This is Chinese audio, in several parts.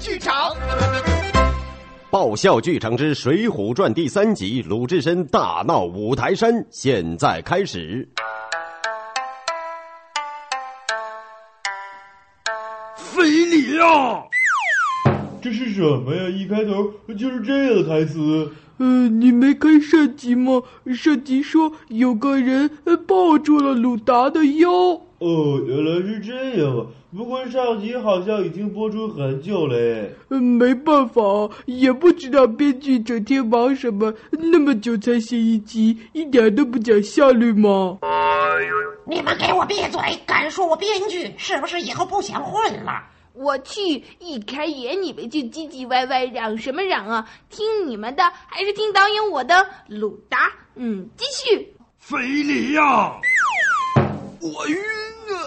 剧场。爆笑剧场之《水浒传》第三集，鲁智深大闹五台山，现在开始。非礼啊！这是什么呀？一开头就是这样的台词。呃，你没看上集吗？上集说有个人抱住了鲁达的腰。哦，原来是这样啊！不过上集好像已经播出很久嘞。嗯，没办法，也不知道编剧整天忙什么，那么久才写一集，一点都不讲效率吗？你们给我闭嘴！敢说我编剧，是不是以后不想混了？我去！一开演你们就唧唧歪歪，嚷什么嚷啊？听你们的还是听导演我的？鲁达，嗯，继续。非礼呀！我晕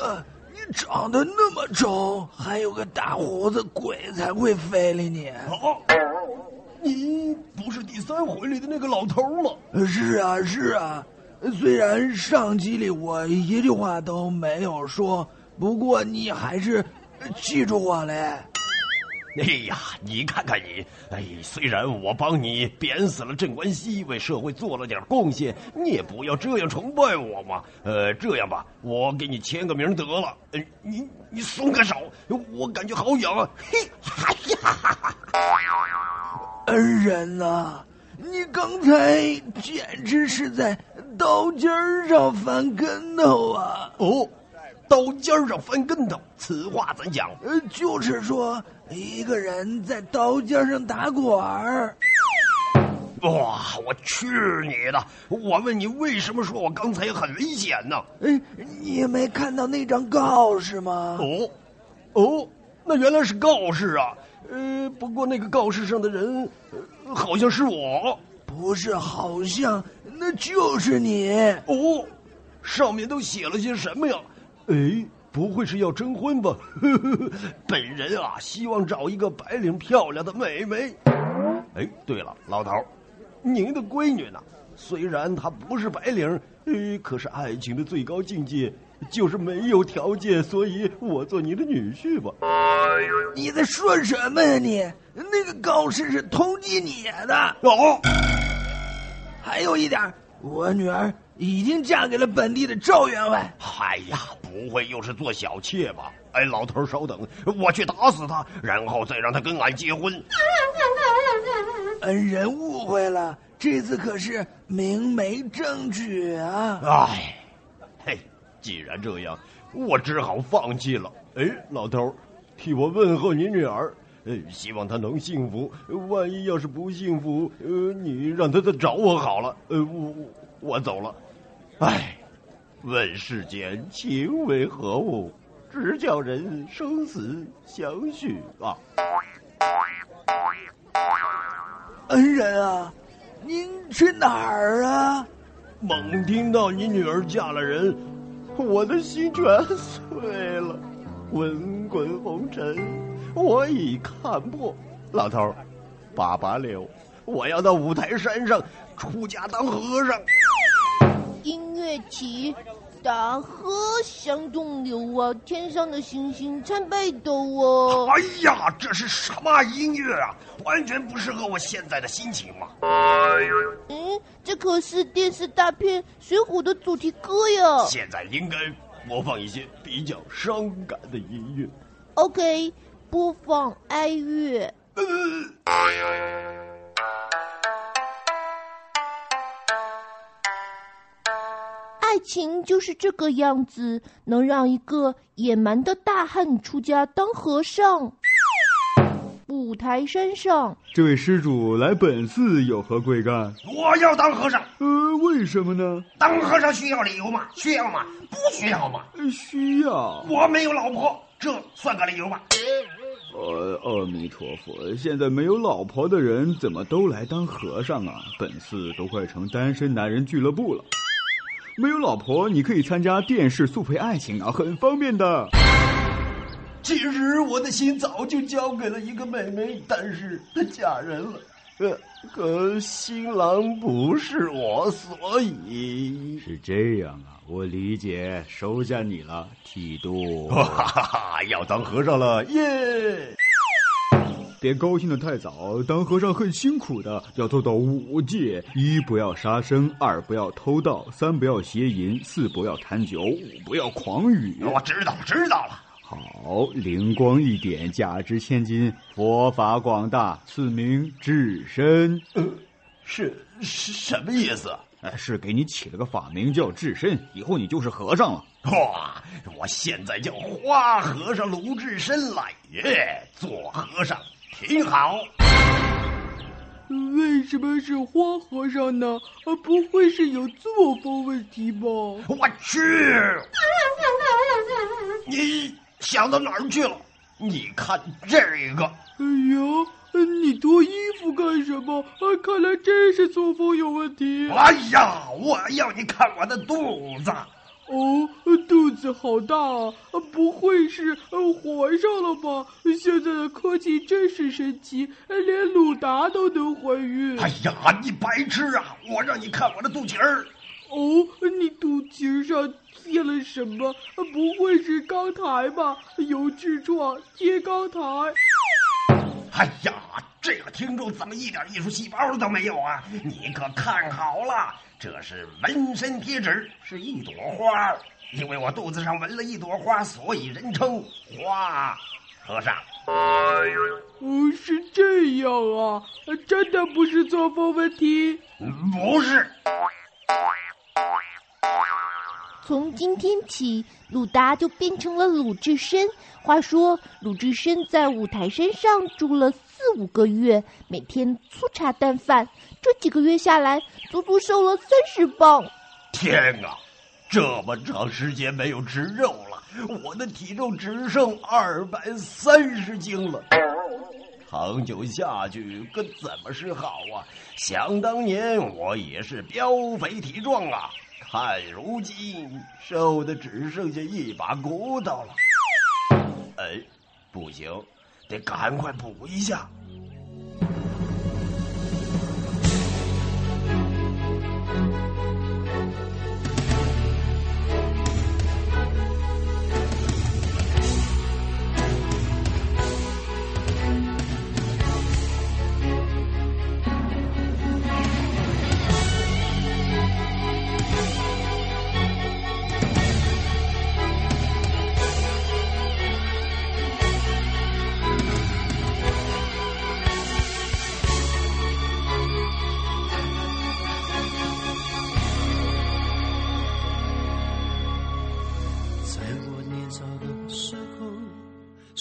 啊！你长得那么丑，还有个大胡子，鬼才会非礼你。哦，你不是第三回里的那个老头吗？是啊，是啊。虽然上集里我一句话都没有说，不过你还是。记住我嘞！哎呀，你看看你，哎，虽然我帮你贬死了镇关西，为社会做了点贡献，你也不要这样崇拜我嘛。呃，这样吧，我给你签个名得了。呃，你你松开手，我感觉好痒啊！嘿，哎呀，恩人呐，你刚才简直是在刀尖上翻跟头啊！哦。刀尖上翻跟头，此话怎讲？呃，就是说一个人在刀尖上打滚儿。哇！我去你的！我问你，为什么说我刚才很危险呢？哎，你没看到那张告示吗？哦，哦，那原来是告示啊。呃，不过那个告示上的人，好像是我。不是，好像那就是你。哦，上面都写了些什么呀？哎，不会是要征婚吧？本人啊，希望找一个白领漂亮的美眉。哎，对了，老头，您的闺女呢？虽然她不是白领，呃，可是爱情的最高境界就是没有条件，所以我做你的女婿吧。你在说什么呀？你那个告示是通缉你的。哦，还有一点，我女儿已经嫁给了本地的赵员外。哎呀！不会又是做小妾吧？哎，老头稍等，我去打死他，然后再让他跟俺结婚。恩人误会了，这次可是明媒正娶啊！哎，嘿，既然这样，我只好放弃了。哎，老头，替我问候你女儿，呃，希望她能幸福。万一要是不幸福，呃，你让她再找我好了。呃，我我走了。哎。问世间情为何物，直叫人生死相许啊！恩人啊，您去哪儿啊？猛听到你女儿嫁了人，我的心全碎了。滚滚红尘，我已看破。老头，八八六，我要到五台山上出家当和尚。音乐起，大河向东流啊，天上的星星参北斗啊！哎呀，这是什么音乐啊？完全不适合我现在的心情嘛！嗯，这可是电视大片《水浒》的主题歌呀！现在应该播放一些比较伤感的音乐。OK，播放哀乐。爱情就是这个样子，能让一个野蛮的大汉出家当和尚。五台山上，这位施主来本寺有何贵干？我要当和尚。呃，为什么呢？当和尚需要理由吗？需要吗？不需要吗？需要。我没有老婆，这算个理由吗？呃，阿弥陀佛，现在没有老婆的人怎么都来当和尚啊？本寺都快成单身男人俱乐部了。没有老婆，你可以参加电视速配爱情啊，很方便的。其实我的心早就交给了一个妹妹，但是她嫁人了，可可新郎不是我，所以是这样啊。我理解，收下你了，剃度。哈哈哈，要当和尚了耶！别高兴的太早。当和尚很辛苦的，要做到五戒：一不要杀生，二不要偷盗，三不要邪淫，四不要贪酒，五不要狂语。我知道，知道了。好，灵光一点，价值千金，佛法广大，赐名智深。呃，是是什么意思？哎，是给你起了个法名叫智深，以后你就是和尚了。哇，我现在叫花和尚卢智深了耶，做和尚挺好。为什么是花和尚呢？啊，不会是有作风问题吧？我去！你想到哪儿去了？你看这个。哎呀，你脱衣服干什么？啊，看来真是作风有问题。哎呀，我要你看我的肚子。哦，肚子好大啊！不会是怀上了吧？现在的科技真是神奇，连鲁达都能怀孕。哎呀，你白痴啊！我让你看我的肚脐儿。哦，你肚脐上贴了什么？不会是钢台吧？有痔疮贴钢台。哎呀，这个听众怎么一点艺术细胞都没有啊？你可看好了。这是纹身贴纸，是一朵花。因为我肚子上纹了一朵花，所以人称花和尚。哦，是这样啊，真的不是作风问题。不是。从今天起，鲁达就变成了鲁智深。话说，鲁智深在五台山上住了四五个月，每天粗茶淡饭。这几个月下来，足足瘦了三十磅。天啊，这么长时间没有吃肉了，我的体重只剩二百三十斤了。长久下去可怎么是好啊？想当年我也是膘肥体壮啊，看如今瘦的只剩下一把骨头了。哎，不行，得赶快补一下。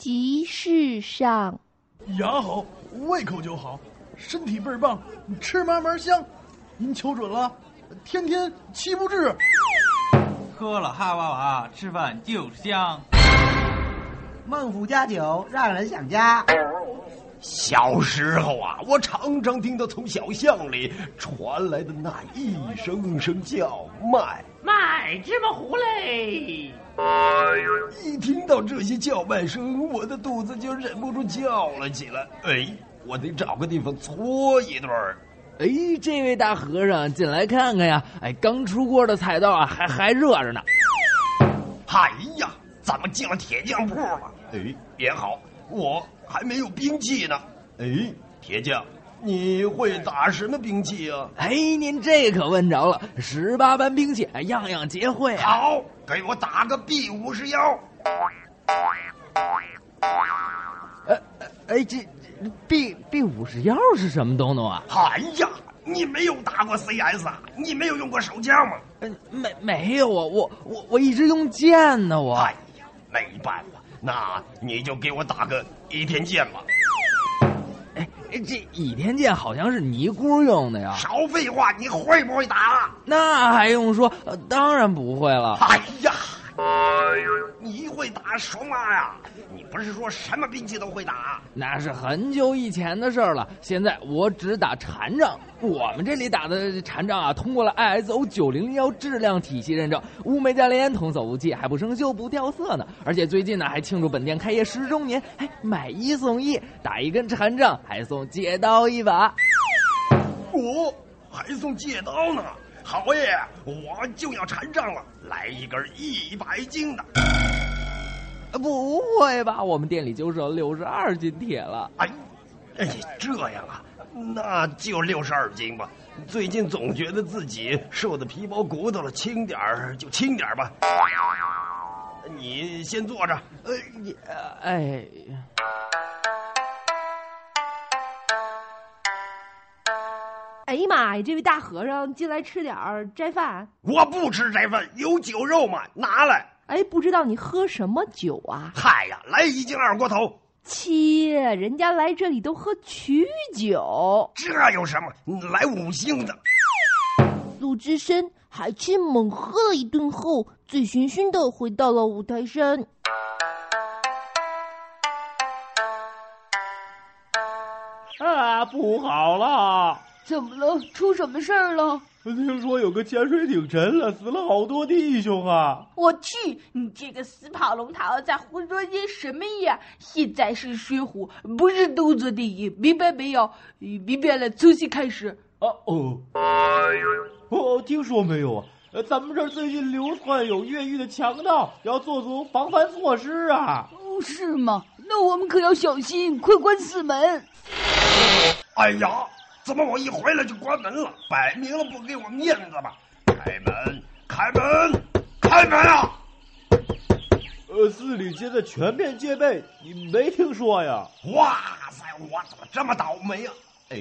集市上，牙好，胃口就好，身体倍儿棒，吃嘛嘛香。您瞅准了，天天七不治。喝了哈哇哇，吃饭就香。孟府家酒让人想家。小时候啊，我常常听到从小巷里传来的那一声声叫卖：“卖芝麻糊嘞！”一听到这些叫卖声，我的肚子就忍不住叫了起来。哎，我得找个地方搓一顿儿。哎，这位大和尚，进来看看呀！哎，刚出锅的菜刀啊，还还热着呢。哎呀，怎么进了铁匠铺了？哎，也好，我还没有兵器呢。哎，铁匠，你会打什么兵器啊？哎，您这可问着了，十八般兵器，样样皆会。好，给我打个 B 五十幺。哎哎，这 B B 五十幺是什么东东啊？哎呀，你没有打过 CS 啊？你没有用过手枪吗？嗯，没没有啊，我我我一直用剑呢，我。哎呀，没办法，那你就给我打个倚天剑吧。哎，这倚天剑好像是尼姑用的呀。少废话，你会不会打？那还用说？当然不会了。哎呀，你会打什么呀？你不是说什么兵器都会打？那是很久以前的事儿了。现在我只打禅杖。我们这里打的禅杖啊，通过了 ISO 九零零幺质量体系认证，物美价廉，童叟无欺，还不生锈不掉色呢。而且最近呢，还庆祝本店开业十周年，还买一送一，打一根禅杖还送戒刀一把。哦还送戒刀呢。好耶！我就要禅杖了，来一根一百斤的。不会吧？我们店里就剩六十二斤铁了。哎，哎，这样啊，那就六十二斤吧。最近总觉得自己瘦的皮包骨头了，轻点儿就轻点儿吧。你先坐着。哎，哎。哎呀妈呀！这位大和尚进来吃点儿斋饭。我不吃斋饭，有酒肉吗？拿来。哎，不知道你喝什么酒啊？嗨呀，来一斤二锅头。切，人家来这里都喝曲酒。这有什么？来五星的。鲁智深还吃猛喝了一顿后，醉醺醺的回到了五台山。啊，不好了！怎么了？出什么事儿了？听说有个潜水艇沉了，死了好多弟兄啊！我去，你这个死跑龙套在胡说些什么呀？现在是水浒，不是动作电影，明白没有？明白了，重新开始。啊哦，哦，听说没有啊？呃，咱们这儿最近流窜有越狱的强盗，要做足防范措施啊！哦，是吗？那我们可要小心，快关死门！哎呀！怎么我一回来就关门了？摆明了不给我面子吧！开门，开门，开门啊！呃，四里街在全面戒备，你没听说呀？哇塞，我怎么这么倒霉啊？哎，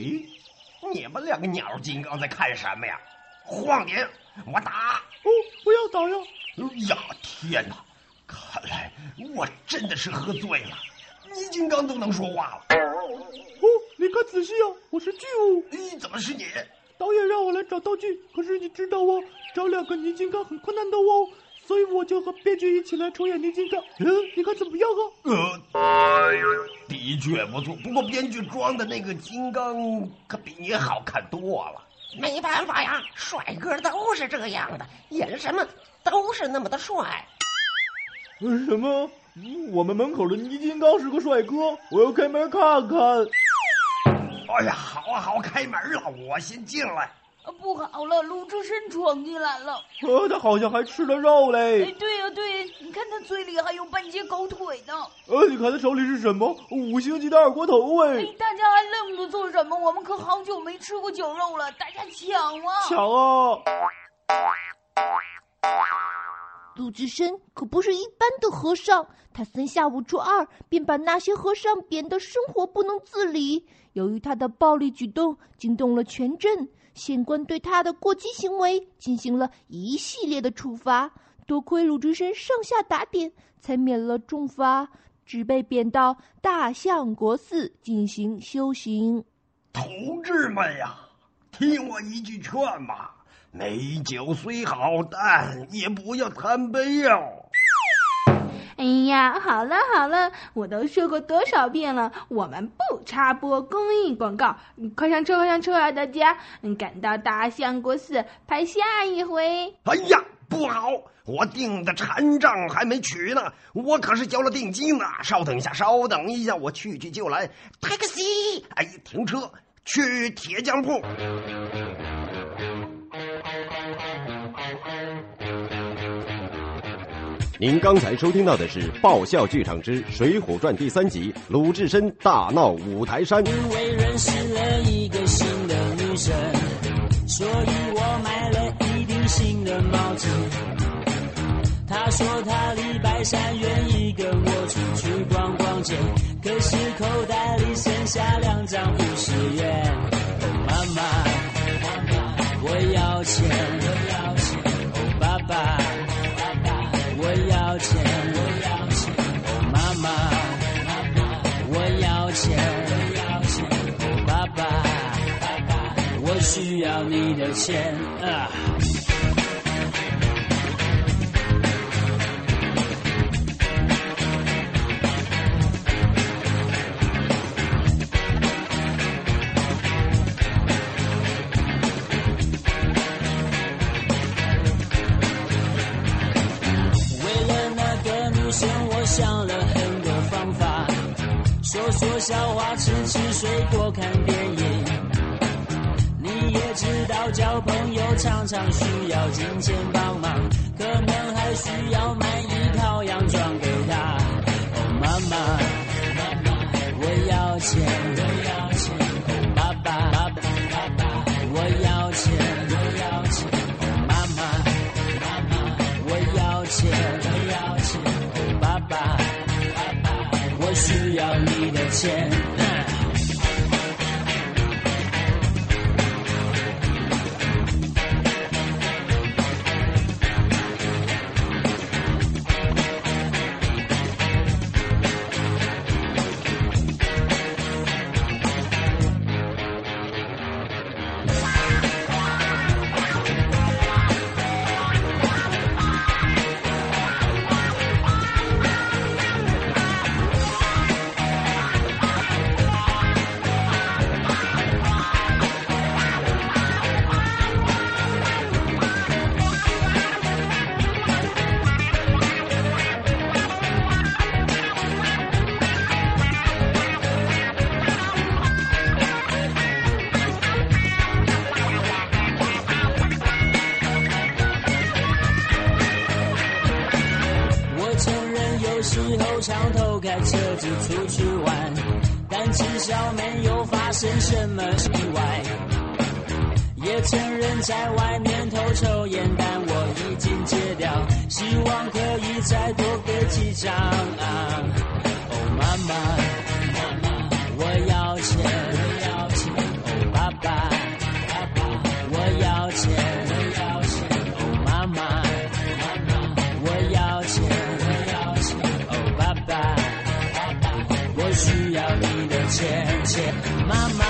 你们两个鸟金刚在看什么呀？晃点，我打！哦，不要打呀！呀，天哪！看来我真的是喝醉了。泥金刚都能说话了。哦，你看仔细啊，我是巨物。咦，怎么是你？导演让我来找道具，可是你知道哦，找两个泥金刚很困难的哦，所以我就和编剧一起来重演泥金刚。嗯，你看怎么样啊？呃，的确不错，不过编剧装的那个金刚可比你好看多了。没办法呀，帅哥都是这样的，演什么都是那么的帅。什么？我们门口的泥金刚是个帅哥，我要开门看看。哎呀，好啊，好，开门了，我先进来。不好了，鲁智深闯进来了。呃，他好像还吃了肉嘞。哎，对呀，对，你看他嘴里还有半截狗腿呢。呃，你看他手里是什么？五星级的二锅头哎！大家还愣着做什么？我们可好久没吃过酒肉了，大家抢啊！抢啊！鲁智深可不是一般的和尚，他三下五除二便把那些和尚贬得生活不能自理。由于他的暴力举动惊动了全镇，县官对他的过激行为进行了一系列的处罚。多亏鲁智深上下打点，才免了重罚，只被贬到大相国寺进行修行。同志们呀，听我一句劝吧。美酒虽好，但也不要贪杯哟。哎呀，好了好了，我都说过多少遍了，我们不插播公益广告。快上车，快上车啊！大家，赶到大相国寺拍下一回。哎呀，不好，我订的禅杖还没取呢，我可是交了定金呢。稍等一下，稍等一下，我去去就来。taxi，哎，停车，去铁匠铺。您刚才收听到的是《爆笑剧场之水浒传》第三集，鲁智深大闹五台山。因为认识了一个新的女生，所以我买了一顶新的帽子。她说她礼拜三愿意跟我出去逛逛街，可是口袋里剩下两张五十元。哦，妈妈，我要钱，我要需要你的钱啊。为了那个女生，我想了很多方法，说说笑话，吃吃水果，看电影。知道，交朋友常常需要金钱帮忙，可能还需要买一套洋装给他。哦，妈妈，妈妈，我要钱，我要钱。爸爸，爸爸，爸，我要钱，我要钱。妈妈，妈妈，我要钱，我要钱。爸爸，爸爸，我需要你的钱。偷偷开车子出去玩，但至少没有发生什么意外。也承认在外面偷抽烟，但我已经戒掉，希望可以再多给几张啊。哦，妈妈，妈妈，我要钱，爸爸，爸